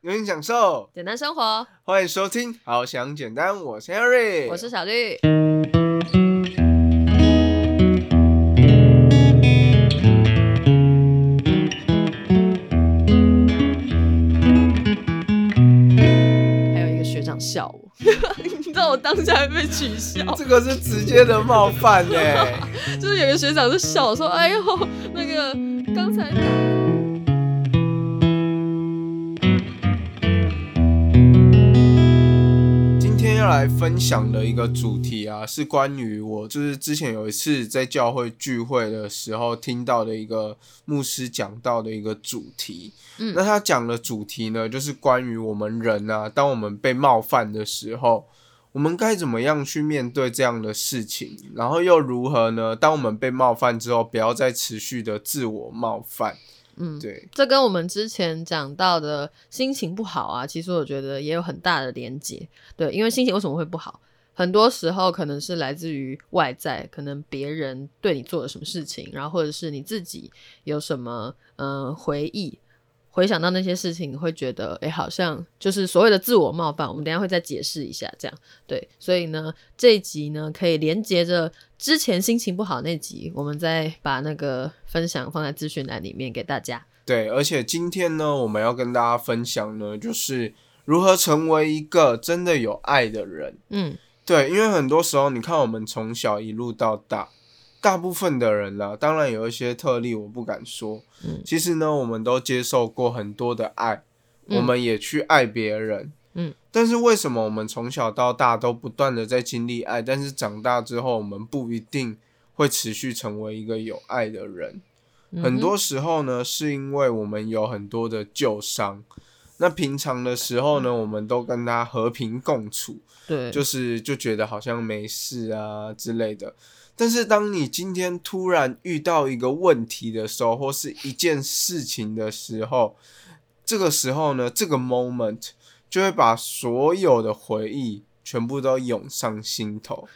有点享受，简单生活，欢迎收听《好想简单》，我是 Harry，我是小绿。还有一个学长笑我，你知道我当下还被取笑，这个是直接的冒犯呢。就是有个学长就笑我说：“哎呦，那个刚才打。”来分享的一个主题啊，是关于我就是之前有一次在教会聚会的时候听到的一个牧师讲到的一个主题。嗯那他讲的主题呢，就是关于我们人啊，当我们被冒犯的时候，我们该怎么样去面对这样的事情，然后又如何呢？当我们被冒犯之后，不要再持续的自我冒犯。嗯，对，这跟我们之前讲到的心情不好啊，其实我觉得也有很大的连结。对，因为心情为什么会不好？很多时候可能是来自于外在，可能别人对你做了什么事情，然后或者是你自己有什么嗯、呃回忆，回想到那些事情，你会觉得哎，好像就是所谓的自我冒犯。我们等一下会再解释一下，这样对。所以呢，这一集呢可以连接着之前心情不好那集，我们再把那个分享放在资讯栏里面给大家。对，而且今天呢，我们要跟大家分享呢，就是如何成为一个真的有爱的人。嗯。对，因为很多时候，你看我们从小一路到大，大部分的人啦，当然有一些特例，我不敢说。嗯其实呢，我们都接受过很多的爱，嗯我们也去爱别人。嗯，但是为什么我们从小到大都不断的在经历爱，但是长大之后，我们不一定会持续成为一个有爱的人？嗯很多时候呢，是因为我们有很多的旧伤。那平常的时候呢，我们都跟他和平共处，对，就是就觉得好像没事啊之类的。但是当你今天突然遇到一个问题的时候，或是一件事情的时候，这个时候呢，这个 moment 就会把所有的回忆全部都涌上心头，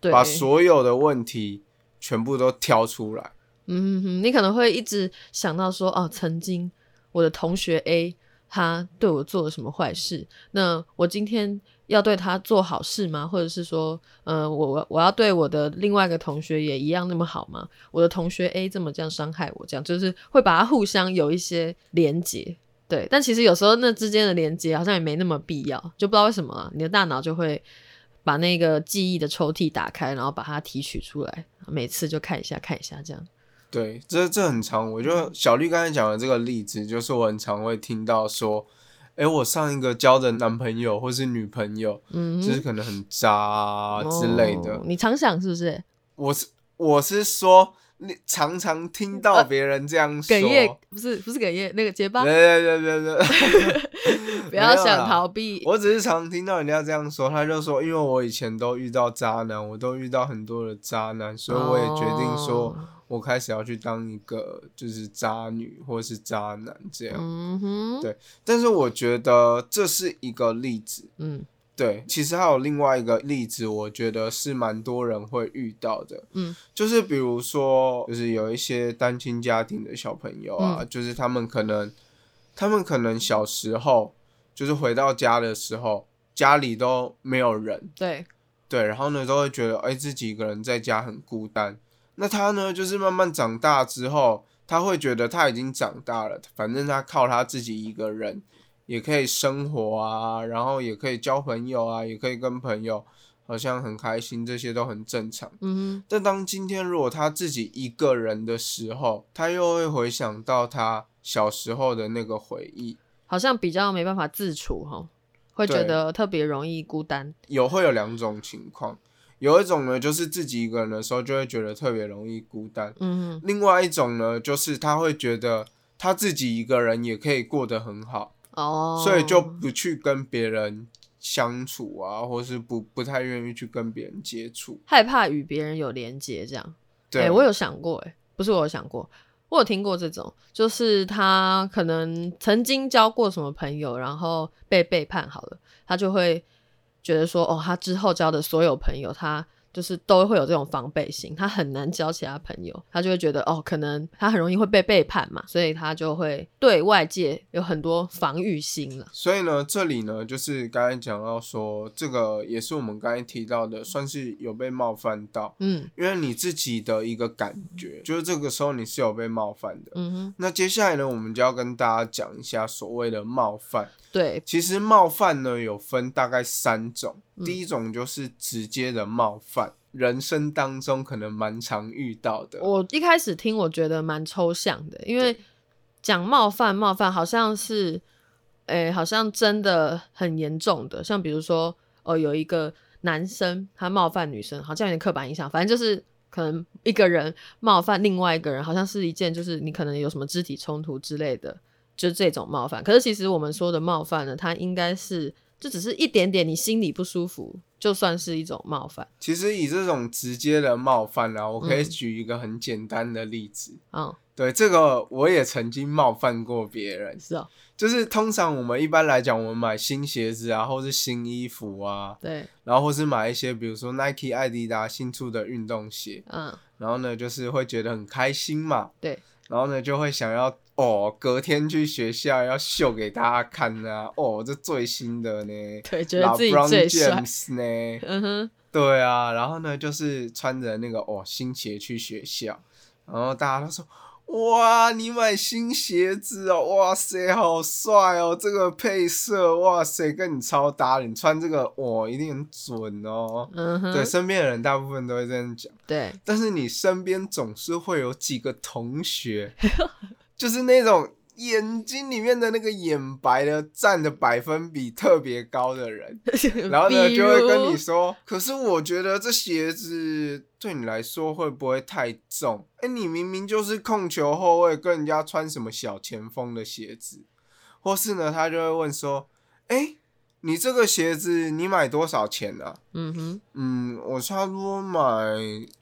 对把所有的问题全部都挑出来。嗯哼哼，你可能会一直想到说，哦，曾经我的同学 A 他对我做了什么坏事，那我今天要对他做好事吗？或者是说，呃，我我我要对我的另外一个同学也一样那么好吗？我的同学 A 这么这样伤害我，这样就是会把它互相有一些连结。对，但其实有时候那之间的连接好像也没那么必要，就不知道为什么啊、你的大脑就会把那个记忆的抽屉打开，然后把它提取出来，每次就看一下看一下这样。对，这这很常。我就小绿刚才讲的这个例子，就是我很常会听到说，哎，我上一个交的男朋友或是女朋友，嗯哼，就是可能很渣啊之类的。哦你常想是不是？我是我是说，你常常听到别人这样说，哽咽不是不是哽咽，那个结巴，对对对对对，不要想逃避。我只是常听到人家这样说，他就说，因为我以前都遇到渣男，我都遇到很多的渣男，所以我也决定说，哦。我开始要去当一个就是渣女或是渣男这样。嗯哼，对但是我觉得这是一个例子，嗯对，其实还有另外一个例子，我觉得是蛮多人会遇到的，嗯，就是比如说，就是有一些单亲家庭的小朋友啊，嗯就是他们可能，他们可能小时候就是回到家的时候，家里都没有人，对，对，然后呢都会觉得，哎、自己一个人在家很孤单。那他呢，就是慢慢长大之后，他会觉得他已经长大了，反正他靠他自己一个人也可以生活啊，然后也可以交朋友啊，也可以跟朋友好像很开心，这些都很正常。嗯但当今天如果他自己一个人的时候，他又会回想到他小时候的那个回忆，好像比较没办法自处哈，会觉得特别容易孤单。有会有两种情况，有一种呢就是自己一个人的时候就会觉得特别容易孤单，嗯哼，另外一种呢就是他会觉得他自己一个人也可以过得很好，哦，所以就不去跟别人相处啊，或是不不太愿意去跟别人接触。害怕与别人有连接，这样。对，哎、我有想过、哎，不是我有想过，我有听过这种，就是他可能曾经交过什么朋友，然后被背叛好了，他就会觉得说，哦，他之后交的所有朋友，他就是都会有这种防备心，他很难交其他朋友，他就会觉得哦，可能他很容易会被背叛嘛，所以他就会对外界有很多防御心了。所以呢，这里呢，就是刚才讲到说，这个也是我们刚才提到的，算是有被冒犯到，嗯因为你自己的一个感觉，就是这个时候你是有被冒犯的。嗯哼，那接下来呢，我们就要跟大家讲一下所谓的冒犯。对，其实冒犯呢有分大概三种，嗯第一种就是直接的冒犯，人生当中可能蛮常遇到的。我一开始听我觉得蛮抽象的，因为讲冒犯冒犯好像是，诶、好像真的很严重的，像比如说哦，有一个男生他冒犯女生，好像有点刻板印象，反正就是可能一个人冒犯另外一个人，好像是一件就是你可能有什么肢体冲突之类的，就这种冒犯。可是其实我们说的冒犯呢，它应该是就只是一点点你心里不舒服，就算是一种冒犯。其实以这种直接的冒犯啊，我可以嗯举一个很简单的例子。嗯，对，这个我也曾经冒犯过别人，是哦，就是通常我们一般来讲，我们买新鞋子啊，或是新衣服啊，对，然后或是买一些比如说 Nike、艾迪达新出的运动鞋，嗯，然后呢，就是会觉得很开心嘛，对，然后呢就会想要哦，隔天去学校要秀给大家看啊，哦，这最新的呢对，觉得自己 LeBron 最帅。James 呢，嗯哼，对啊，然后呢就是穿着那个哦新鞋去学校，然后大家都说。哇，你买新鞋子哦！哇塞，好帅哦！这个配色，哇塞，跟你超搭。你穿这个，哇，一定很准哦。嗯哼，对，身边的人大部分都会这样讲。对，但是你身边总是会有几个同学，就是那种眼睛里面的那个眼白呢占的百分比特别高的人，然后呢就会跟你说，可是我觉得这鞋子对你来说会不会太重？哎、你明明就是控球后卫，跟人家穿什么小前锋的鞋子，或是呢，他就会问说，哎、你这个鞋子你买多少钱啊？嗯哼，嗯，我差不多买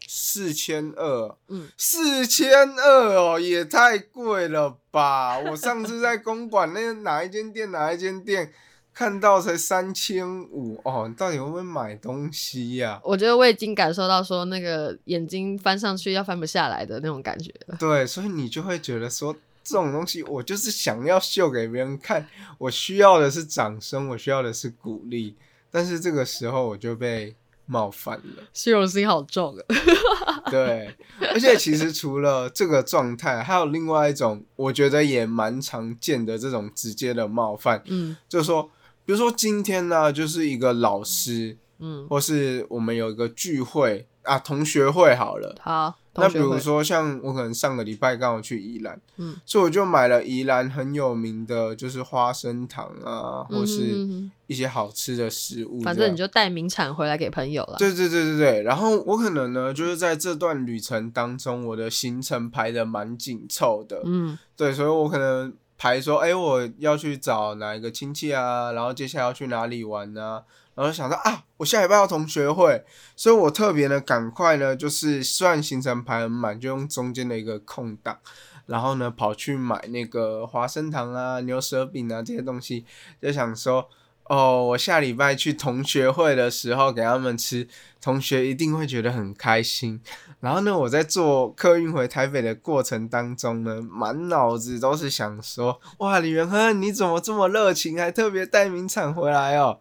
四千二，嗯，四千二哦，也太贵了吧！我上次在公馆那哪一间店哪一间店看到才三千五哦，你到底会不会买东西呀、我觉得我已经感受到说那个眼睛翻上去要翻不下来的那种感觉了。对，所以你就会觉得说。这种东西，我就是想要秀给别人看，我需要的是掌声，我需要的是鼓励，但是这个时候我就被冒犯了。虚荣心好重啊！对，而且其实除了这个状态，还有另外一种，我觉得也蛮常见的这种直接的冒犯，嗯就是说，比如说今天呢，就是一个老师，嗯，或是我们有一个聚会啊，同学会好了。好，那比如说，像我可能上个礼拜刚好去宜兰，嗯，所以我就买了宜兰很有名的，就是花生糖啊，或嗯是一些好吃的食物反正你就带名产回来给朋友了。对对对对对，然后我可能呢，就是在这段旅程当中，我的行程排的蛮紧凑的，嗯。对，所以我可能排说，哎，我要去找哪一个亲戚啊，然后接下来要去哪里玩啊，然后想到啊，我下礼拜要同学会，所以我特别呢，赶快呢，就是虽然行程排很满，就用中间的一个空档。然后呢，跑去买那个花生糖啊、牛舌饼啊这些东西，就想说，哦，我下礼拜去同学会的时候给他们吃，同学一定会觉得很开心。然后呢，我在坐客运回台北的过程当中呢，满脑子都是想说，哇，李元亨你怎么这么热情，还特别带名产回来哦。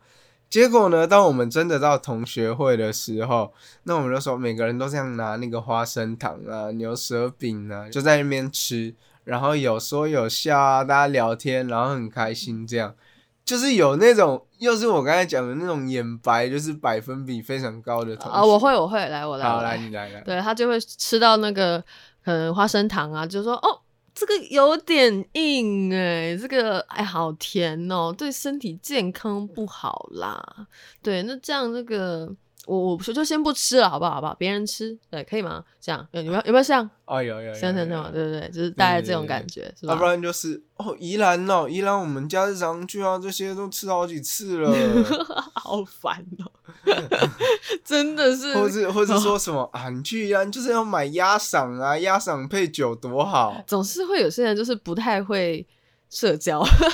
结果呢，当我们真的到同学会的时候，那我们就说每个人都这样拿那个花生糖啊、牛舌饼啊，就在那边吃，然后有说有笑啊，大家聊天，然后很开心，这样就是有那种，又是我刚才讲的那种眼白，就是百分比非常高的同学。啊，我会，我会来，我来，好来。你来来。对他就会吃到那个可能花生糖啊，就说哦，这个有点硬哎、这个哎好甜哦，对身体健康不好啦。对，那这样这个我我不就先不吃了，好不好？好不好？别人吃，对，可以吗？这样有有没有有没有像哦，有有有像像这样？有对对对，就是大概这种感觉，是吧要不？然就是哦，宜兰哦，宜兰我们家日常去啊，这些都吃好几次了，好烦哦，真的是。或是或者说什么啊，你去宜兰就是要买鸭嗓啊，鸭嗓配酒多好。总是会有些人就是不太会社交，对，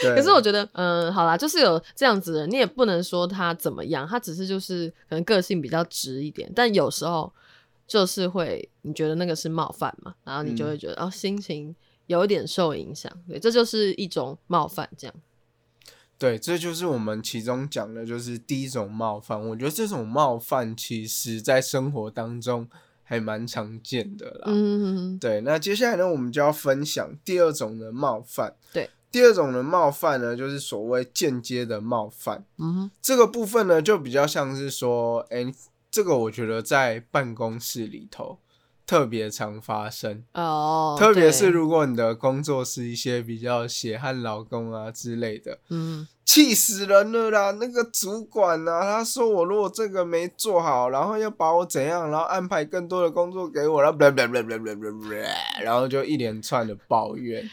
可是我觉得，嗯，好啦，就是有这样子的人，你也不能说他怎么样，他只是就是可能个性比较直一点，但有时候就是会，你觉得那个是冒犯嘛，然后你就会觉得、哦，心情有一点受影响，对，这就是一种冒犯，这样。对，这就是我们其中讲的，就是第一种冒犯。我觉得这种冒犯其实在生活当中还蛮常见的啦。嗯，对，那接下来呢，我们就要分享第二种的冒犯。对，第二种的冒犯呢，就是所谓间接的冒犯。嗯哼，这个部分呢，就比较像是说，哎，这个我觉得在办公室里头特别常发生。哦，特别是如果你的工作是一些比较血汗劳工啊之类的，嗯，气死人了啦！那个主管啊，他说我如果这个没做好，然后要把我怎样，然后安排更多的工作给我，然后然后就一连串的抱怨。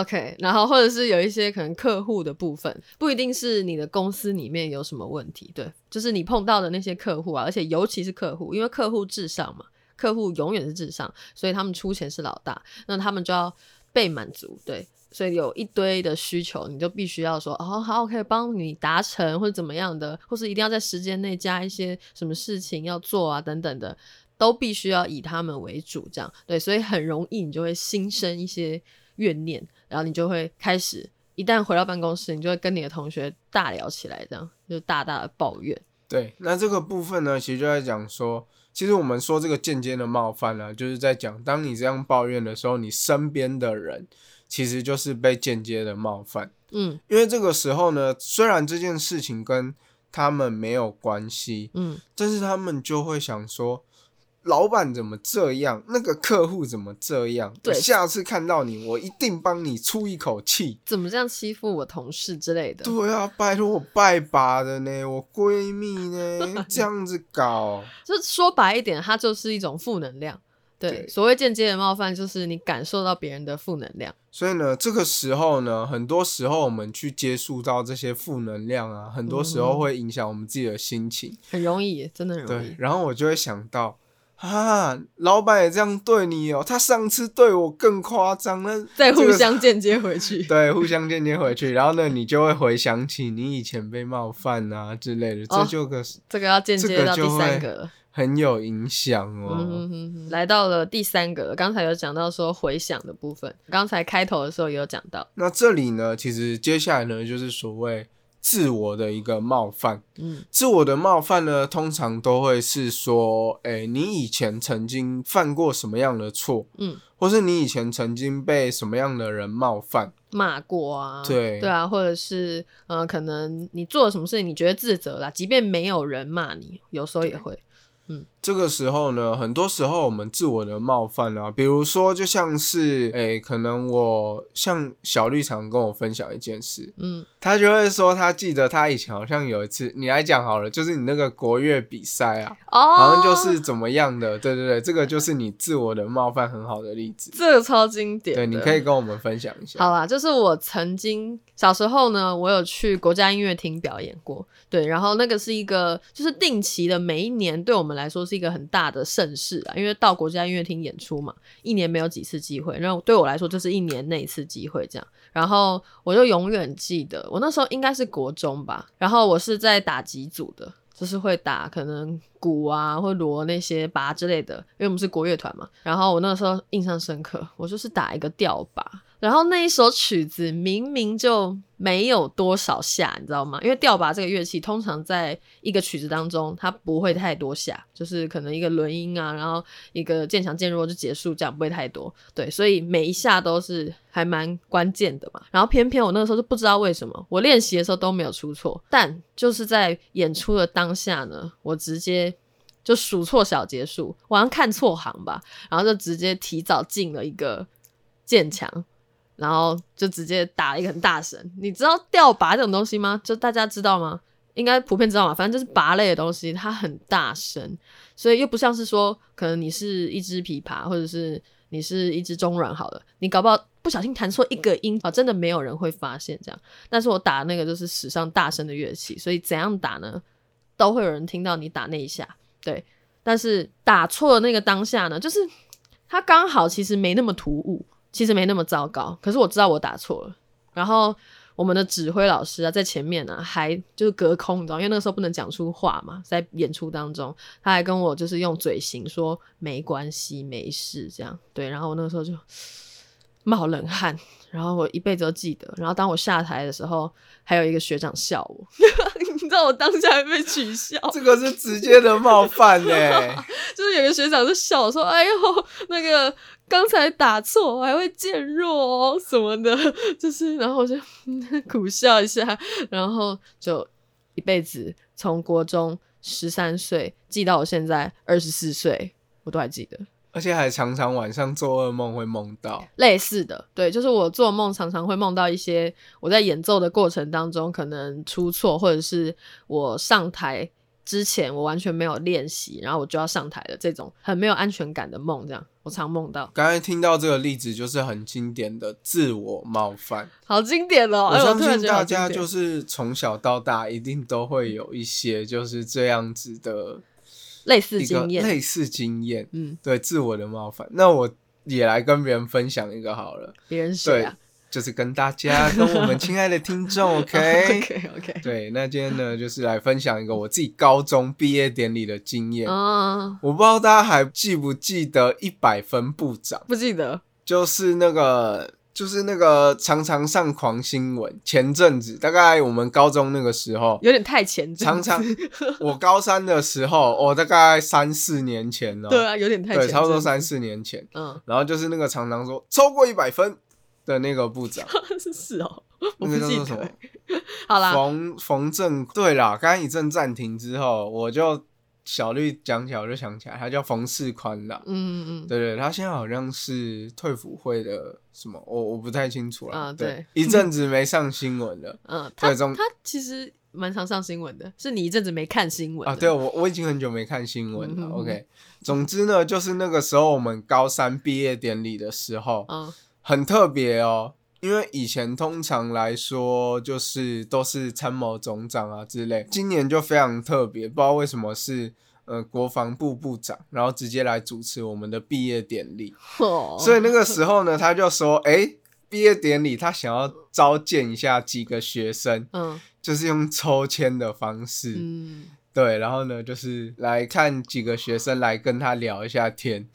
OK，然后或者是有一些可能客户的部分，不一定是你的公司里面有什么问题，对，就是你碰到的那些客户啊，而且尤其是客户，因为客户至上嘛，客户永远是至上，所以他们出钱是老大，那他们就要被满足，对，所以有一堆的需求，你就必须要说哦，好，我可以帮你达成或者怎么样的，或是一定要在时间内加一些什么事情要做啊，等等的，都必须要以他们为主，这样对，所以很容易你就会心生一些怨念，然后你就会开始，一旦回到办公室，你就会跟你的同学大聊起来，这样就大大的抱怨。对，那这个部分呢，其实就在讲说，其实我们说这个间接的冒犯呢、就是在讲，当你这样抱怨的时候，你身边的人其实就是被间接的冒犯。嗯因为这个时候呢，虽然这件事情跟他们没有关系，嗯，但是他们就会想说，老板怎么这样？那个客户怎么这样？对下次看到你，我一定帮你出一口气。怎么这样欺负我同事之类的？对啊，拜托我拜把的呢，我闺蜜呢，这样子搞，就说白一点，它就是一种负能量。对，对所谓间接的冒犯，就是你感受到别人的负能量。所以呢，这个时候呢，很多时候我们去接触到这些负能量啊，很多时候嗯会影响我们自己的心情。很容易，真的很容对易，。然后我就会想到，啊，老板也这样对你哦，他上次对我更夸张，那再互相间接回去。对互相间接回去，然后呢，你就会回想起你以前被冒犯啊之类的，这哦就个这个要间接到第三个了。很有影响哦。嗯哼哼哼，来到了第三个了，刚才有讲到说回想的部分，刚才开头的时候也有讲到，那这里呢，其实接下来呢，就是所谓自我的一个冒犯。嗯。自我的冒犯呢，通常都会是说，哎、你以前曾经犯过什么样的错，嗯，或是你以前曾经被什么样的人冒犯，骂过啊，对。对啊，或者是呃，可能你做了什么事情，你觉得自责啦，即便没有人骂你，有时候也会，这个时候呢，很多时候我们自我的冒犯啊，比如说就像是，诶、可能我像小绿常跟我分享一件事，嗯。他就会说他记得他以前好像有一次，你来讲好了，就是你那个国乐比赛啊，哦，好像就是怎么样的，对对对，这个就是你自我的冒犯很好的例子，这个超经典，对，你可以跟我们分享一下。好啦，就是我曾经小时候呢，我有去国家音乐厅表演过，对，然后那个是一个就是定期的，每一年对我们来说是一个很大的盛事啊，因为到国家音乐厅演出嘛，一年没有几次机会，然后对我来说就是一年那一次机会这样，然后我就永远记得，我那时候应该是国中吧，然后我是在打几组的。就是会打可能鼓啊或锣那些拔之类的，因为我们是国乐团嘛。然后我那时候印象深刻，我就是打一个吊拔，然后那一首曲子明明就没有多少下，你知道吗？因为吊拔这个乐器通常在一个曲子当中，它不会太多下，就是可能一个轮音啊，然后一个渐强渐弱就结束，这样不会太多。对，所以每一下都是还蛮关键的嘛。然后偏偏我那个时候就不知道为什么，我练习的时候都没有出错，但就是在演出的当下呢，我直接。就数错小节数，我好像看错行吧，然后就直接提早进了一个渐强，然后就直接打了一个很大声。你知道吊拔这种东西吗？就大家知道吗？应该普遍知道嘛，反正就是拔类的东西，它很大声，所以又不像是说，可能你是一只琵琶，或者是你是一只中软好了，你搞不好不小心弹错一个音啊，真的没有人会发现这样。但是我打那个就是史上大声的乐器，所以怎样打呢，都会有人听到你打那一下。对，但是打错的那个当下呢，就是它刚好其实没那么突兀，其实没那么糟糕。可是我知道我打错了，然后我们的指挥老师啊，在前面呢、还就是隔空，你知道，因为那个时候不能讲出话嘛，在演出当中，他还跟我就是用嘴型说没关系，没事这样。对，然后我那个时候就冒冷汗，然后我一辈子都记得。然后当我下台的时候，还有一个学长笑我，知道我当下还被取笑，这个是直接的冒犯 呢、就是有个学长就笑说：“哎呦，那个刚才打错，我还会渐弱哦什么的。”就是，然后我就 苦笑一下，然后就一辈子从国中十三岁记到我现在二十四岁，我都还记得。而且还常常晚上做噩梦会梦到。类似的，对，就是我做梦常常会梦到一些我在演奏的过程当中可能出错，或者是我上台之前我完全没有练习，然后我就要上台的这种很没有安全感的梦，这样我常梦到，刚才听到这个例子，就是很经典的自我冒犯。好经典哦！哎，我我相信大家就是从小到大一定都会有一些就是这样子的类似经验，类似经验，嗯，对自我的冒犯。那我也来跟别人分享一个好了，别人谁啊就是跟大家跟我们亲爱的听众，OK。？OK OK，对，那今天呢，就是来分享一个我自己高中毕业典礼的经验。嗯，我不知道大家还记不记得一百分部长，不记得，就是那个，就是那个常常上狂新闻。前阵子，大概我们高中那个时候，有点太前阵常子，常 我高三的时候，我、大概三四年前了、对啊，有点太前对，差不多三四年前。嗯，然后就是那个常常说超过一百分的那个部长，是哦，我那不记得欸。？好啦，冯冯正对啦，刚刚一阵暂停之后，我就小绿讲起来，我就想起来，他叫冯世宽啦。嗯嗯对对，他现在好像是退辅会的什么，我我不太清楚了。啊对，一阵子没上新闻了 嗯，他对他其实蛮常上新闻的，是你一阵子没看新闻啊。对，我我已经很久没看新闻了。OK，总之呢，就是那个时候我们高三毕业典礼的时候，嗯很特别哦。因为以前通常来说，就是都是参谋总长啊之类，今年就非常特别，不知道为什么是呃国防部部长，然后直接来主持我们的毕业典礼。哦，所以那个时候呢，他就说：“哎、毕业典礼他想要召见一下几个学生，嗯就是用抽签的方式，嗯对，然后呢，就是来看几个学生来跟他聊一下天，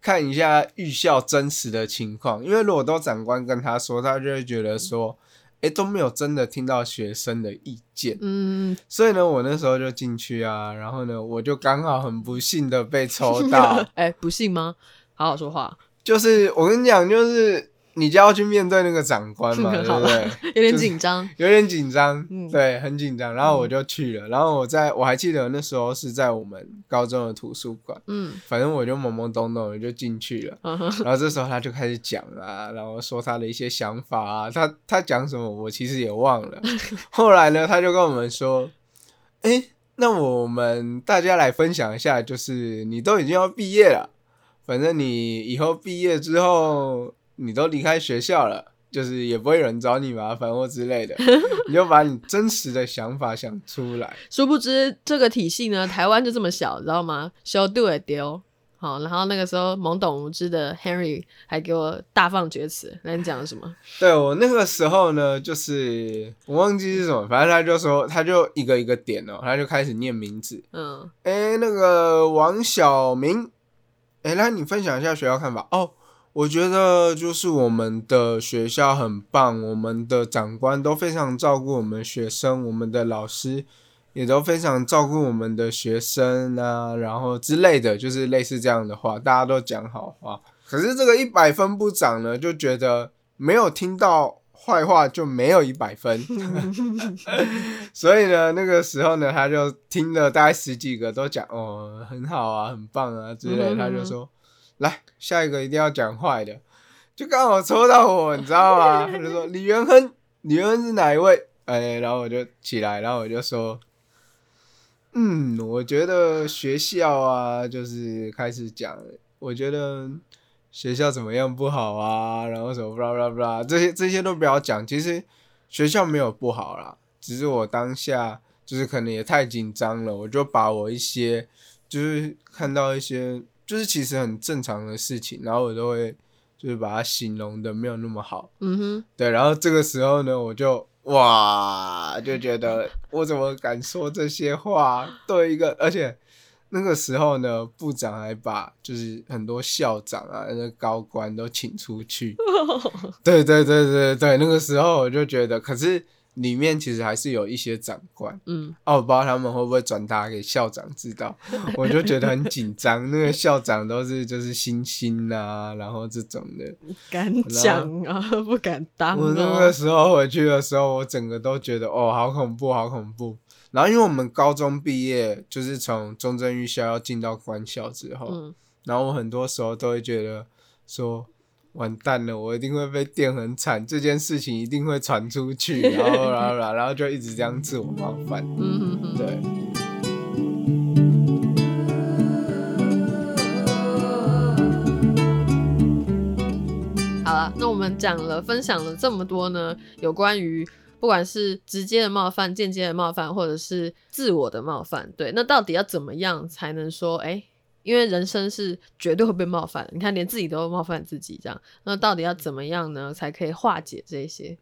看一下预校真实的情况。因为如果都长官跟他说，他就会觉得说，哎、都没有真的听到学生的意见。嗯，所以呢，我那时候就进去啊，然后呢，我就刚好很不幸的被抽到。哎，不幸吗？好好说话，就是我跟你讲，就是你就要去面对那个长官嘛，对不对？有点紧张，有点紧张，嗯对，很紧张。然后我就去了，然后我在我还记得那时候是在我们高中的图书馆，嗯反正我就懵懵懂懂的就进去了。嗯然后这时候他就开始讲啊，然后说他的一些想法啊，他他讲什么我其实也忘了。后来呢，他就跟我们说，哎，那我们大家来分享一下，就是你都已经要毕业了，反正你以后毕业之后，你都离开学校了。就是也不会有人找你麻烦或之类的，你就把你真实的想法想出来。殊不知这个体系呢，台湾就这么小，知道吗？小度也丢。好，然后那个时候懵懂无知的 Henry 还给我大放厥词，那你讲了什么？对我那个时候呢，就是我忘记是什么，反正他就说，他就一个一个点哦，他就开始念名字。嗯哎，那个王小明，哎，来你分享一下学校看法哦。我觉得就是我们的学校很棒，我们的长官都非常照顾我们学生，我们的老师也都非常照顾我们的学生啊，然后之类的，就是类似这样的话，大家都讲好话。可是这个一百分部长呢，就觉得没有听到坏话就没有一百分，所以呢，那个时候呢，他就听了大概十几个都讲哦，很好啊，很棒啊之类，他就说来下一个一定要讲坏的，就刚好抽到我，你知道吗？他就说李元亨，李元亨是哪一位？哎，然后我就起来，然后我就说。嗯，我觉得学校啊，就是开始讲，我觉得学校怎么样不好啊，然后什么 blah blah blah，这些这些都不要讲。其实学校没有不好啦，只是我当下就是可能也太紧张了，我就把我一些就是看到一些就是其实很正常的事情，然后我都会就是把它形容的没有那么好。嗯哼，对，然后这个时候呢，我就哇，就觉得我怎么敢说这些话？对一个，而且那个时候呢，部长还把就是很多校长啊、那个高官都请出去。对对对对对，那个时候我就觉得，可是里面其实还是有一些长官。嗯，哦，我不知道他们会不会转达给校长知道，我就觉得很紧张。那个校长都是就是星星啊，然后这种的。敢讲啊，不敢当我那啊个。时候回去的时候，我整个都觉得哦，好恐怖，好恐怖。然后因为我们高中毕业，就是从中正预校要进到官校之后，嗯，然后我很多时候都会觉得说，完蛋了，我一定会被电很惨，这件事情一定会传出去，然后然后然后然后就一直这样自我冒犯。对，好了，那我们讲了，分享了这么多呢，有关于不管是直接的冒犯、间接的冒犯，或者是自我的冒犯，对，那到底要怎么样才能说，哎、因为人生是绝对会被冒犯的，你看连自己都冒犯自己，这样，那到底要怎么样呢，才可以化解这些？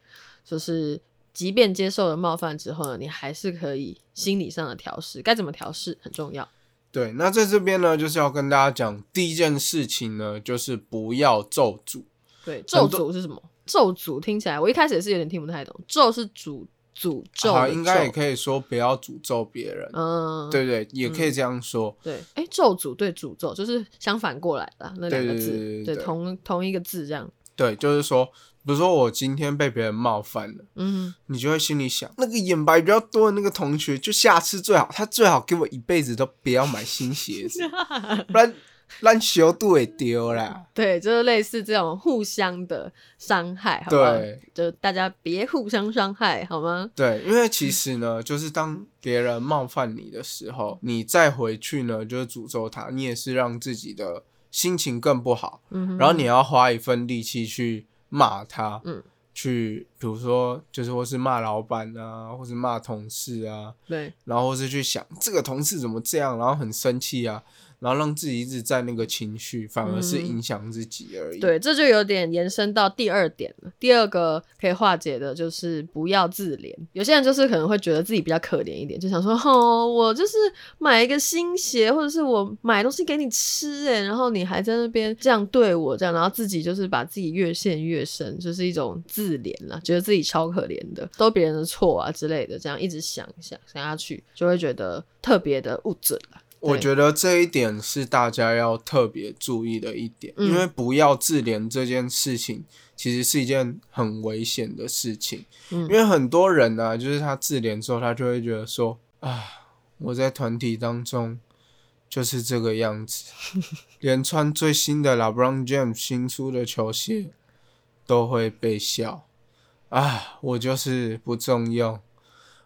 就是即便接受了冒犯之后呢，你还是可以心理上的调试，该怎么调试很重要。对，那在这边呢，就是要跟大家讲第一件事情呢，就是不要咒诅。对，咒诅是什么？咒诅听起来，我一开始也是有点听不太懂。咒是诅诅咒好，的应该也可以说不要诅咒别人。嗯，对对，也可以这样说。对，哎、咒诅对诅咒就是相反过来的啊那两个字，对对对对对同同一个字这样。对，就是说，比如说我今天被别人冒犯了，嗯，你就会心里想，那个眼白比较多的那个同学，就下次最好他最好给我一辈子都不要买新鞋子，不然烂球都会丢啦。对，就是类似这种互相的伤害？对就大家别互相伤害，好吗？对，因为其实呢，就是当别人冒犯你的时候，你再回去呢，就是诅咒他，你也是让自己的心情更不好，嗯，然后你要花一份力气去骂他，嗯，去比如说就是或是骂老板啊，或是骂同事啊，对，然后或是去想这个同事怎么这样，然后很生气啊，然后让自己一直在那个情绪，反而是嗯影响自己而已。对，这就有点延伸到第二点了。第二个可以化解的就是不要自怜。有些人就是可能会觉得自己比较可怜一点，就想说，哦，我就是买一个新鞋，或者是我买东西给你吃，哎，然后你还在那边这样对我，这样，然后自己就是把自己越陷越深，就是一种自怜了，觉得自己超可怜的，都别人的错啊之类的，这样一直想想想下去，就会觉得特别的物质了。对。我觉得这一点是大家要特别注意的一点，嗯。因为不要自怜这件事情，其实是一件很危险的事情。嗯。因为很多人呢、就是他自怜之后，他就会觉得说，啊，我在团体当中就是这个样子，连穿最新的 LeBron James 新出的球鞋都会被笑，啊，我就是不重用，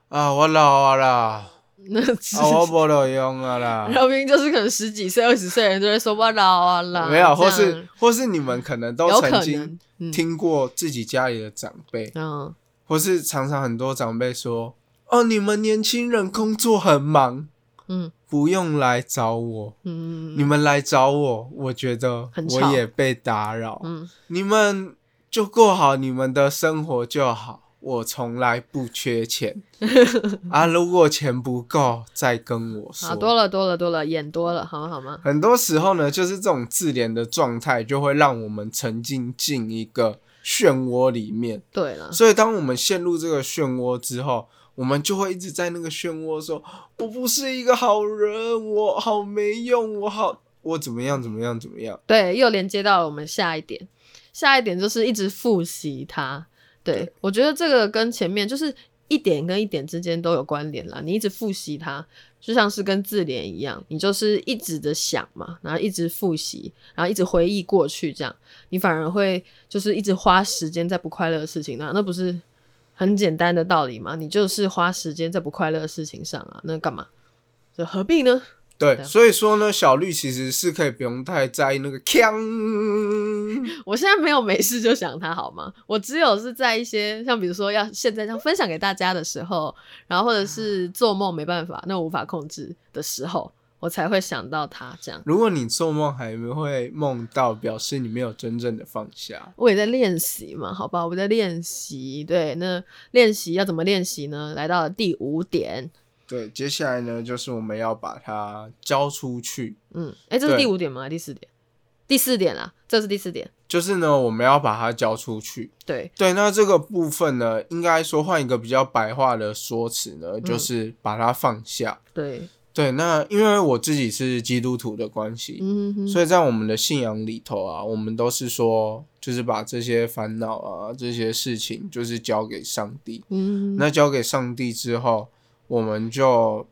啊，我老啊啦。那是啊，我无路用啊啦。然后明明就是可能十几岁、二十岁人都会说我老啊啦，没有，或是或是你们可能都曾经嗯。听过自己家里的长辈，嗯。或是常常很多长辈说：“哦，你们年轻人工作很忙，嗯。不用来找我，嗯。你们来找我，我觉得我也被打扰。嗯，你们就过好你们的生活就好。”我从来不缺钱 啊！如果钱不够，再跟我说。好多了多了多了，演多了，好吗好吗？很多时候呢，就是这种自怜的状态，就会让我们沉浸进一个漩涡里面。对了，所以，当我们陷入这个漩涡之后，我们就会一直在那个漩涡说：“我不是一个好人，我好没用，我好，我怎么样怎么样怎么样。对，又连接到了我们下一点，下一点就是一直复习它。对对我觉得这个跟前面就是一点跟一点之间都有关联啦。你一直复习它，就像是跟自怜一样，你就是一直的想嘛，然后一直复习，然后一直回忆过去，这样你反而会就是一直花时间在不快乐的事情上，那不是很简单的道理吗？你就是花时间在不快乐的事情上啊，那干嘛？这何必呢？对，所以说呢，小绿其实是可以不用太在意那个锵。我现在没有没事就想他好吗？我只有是在一些像比如说要现在这样分享给大家的时候，然后或者是做梦没办法，那无法控制的时候，我才会想到他这样。如果你做梦还会梦到，表示你没有真正的放下。我也在练习嘛，好吧，我在练习。对，那练习要怎么练习呢？来到了第五点，对，接下来呢，就是我们要把它交出去。嗯，哎，这是第五点吗？第四点？第四点啊，这是第四点。就是呢，我们要把它交出去。对，对，那这个部分呢，应该说换一个比较白话的说辞呢，嗯就是把它放下。对，对，那因为我自己是基督徒的关系，嗯哼哼，所以在我们的信仰里头啊，我们都是说，就是把这些烦恼啊、这些事情，就是交给上帝。嗯，那交给上帝之后，我们就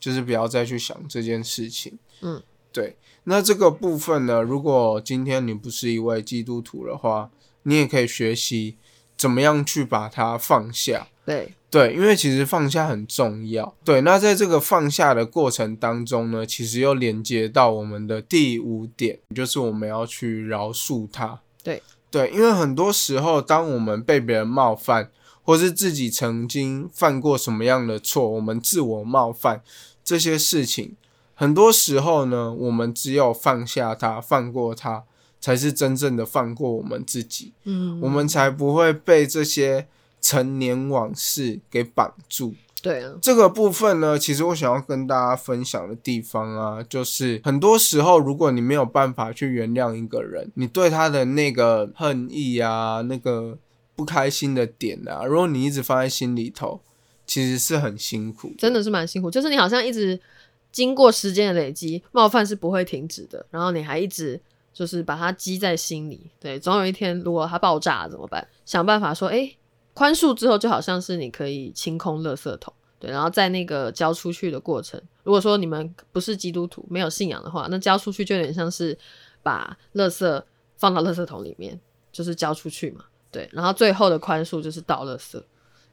就是不要再去想这件事情。嗯，对。那这个部分呢，如果今天你不是一位基督徒的话，你也可以学习怎么样去把它放下。对，对，因为其实放下很重要。对，那在这个放下的过程当中呢，其实又连接到我们的第五点，就是我们要去饶恕他。对，对，因为很多时候，当我们被别人冒犯，或是自己曾经犯过什么样的错，我们自我冒犯这些事情，很多时候呢，我们只有放下它，放过它，才是真正的放过我们自己。嗯，我们才不会被这些陈年往事给绑住。对啊，这个部分呢，其实我想要跟大家分享的地方啊，就是很多时候，如果你没有办法去原谅一个人，你对他的那个恨意啊，那个不开心的点啊，如果你一直放在心里头，其实是很辛苦。真的是蛮辛苦，就是你好像一直经过时间的累积，冒犯是不会停止的，然后你还一直就是把它积在心里，对，总有一天如果它爆炸了怎么办？想办法说，哎、宽恕之后就好像是你可以清空垃圾桶，对，然后在那个交出去的过程，如果说你们不是基督徒，没有信仰的话，那交出去就有点像是把垃圾放到垃圾桶里面，就是交出去嘛，对，然后最后的宽恕就是倒垃圾。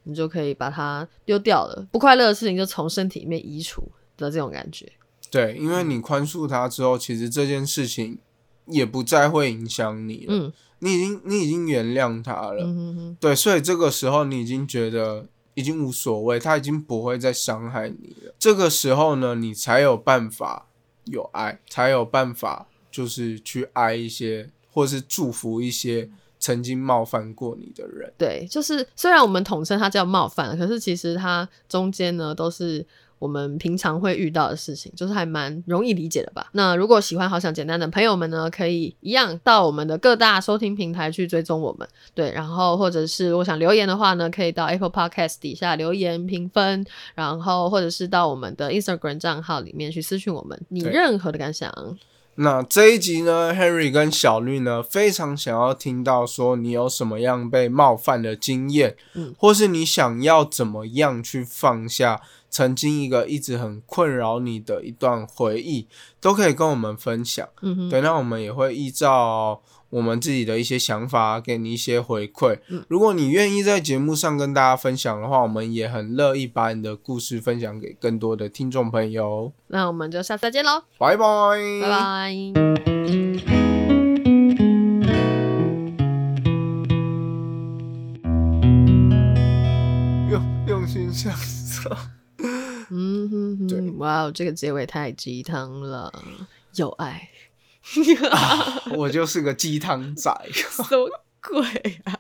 你就可以把它丢掉了，不快乐的事情就从身体里面移除的这种感觉。对，因为你宽恕他之后，其实这件事情也不再会影响你了。嗯你已经你已经原谅他了。嗯哼哼，对，所以这个时候你已经觉得已经无所谓，他已经不会再伤害你了。这个时候呢，你才有办法有爱，才有办法就是去爱一些，或是祝福一些曾经冒犯过你的人。对，就是虽然我们统称它叫冒犯，可是其实它中间呢都是我们平常会遇到的事情，就是还蛮容易理解的吧。那如果喜欢好想简单的朋友们呢，可以一样到我们的各大收听平台去追踪我们，对，然后或者是如果想留言的话呢，可以到 Apple Podcast 底下留言评分，然后或者是到我们的 Instagram 账号里面去私讯我们你任何的感想。那这一集呢，Henry 跟小绿呢，非常想要听到说你有什么样被冒犯的经验，嗯。或是你想要怎么样去放下曾经一个一直很困扰你的一段回忆，都可以跟我们分享。嗯哼，对，那我们也会依照我们自己的一些想法，给你一些回馈。嗯如果你愿意在节目上跟大家分享的话，我们也很乐意把你的故事分享给更多的听众朋友。那我们就下次再见喽，拜拜，拜拜。用用心向上。嗯哼对哼，哇哦，这个结尾太鸡汤了，有爱，我就是个鸡汤仔。什么鬼啊？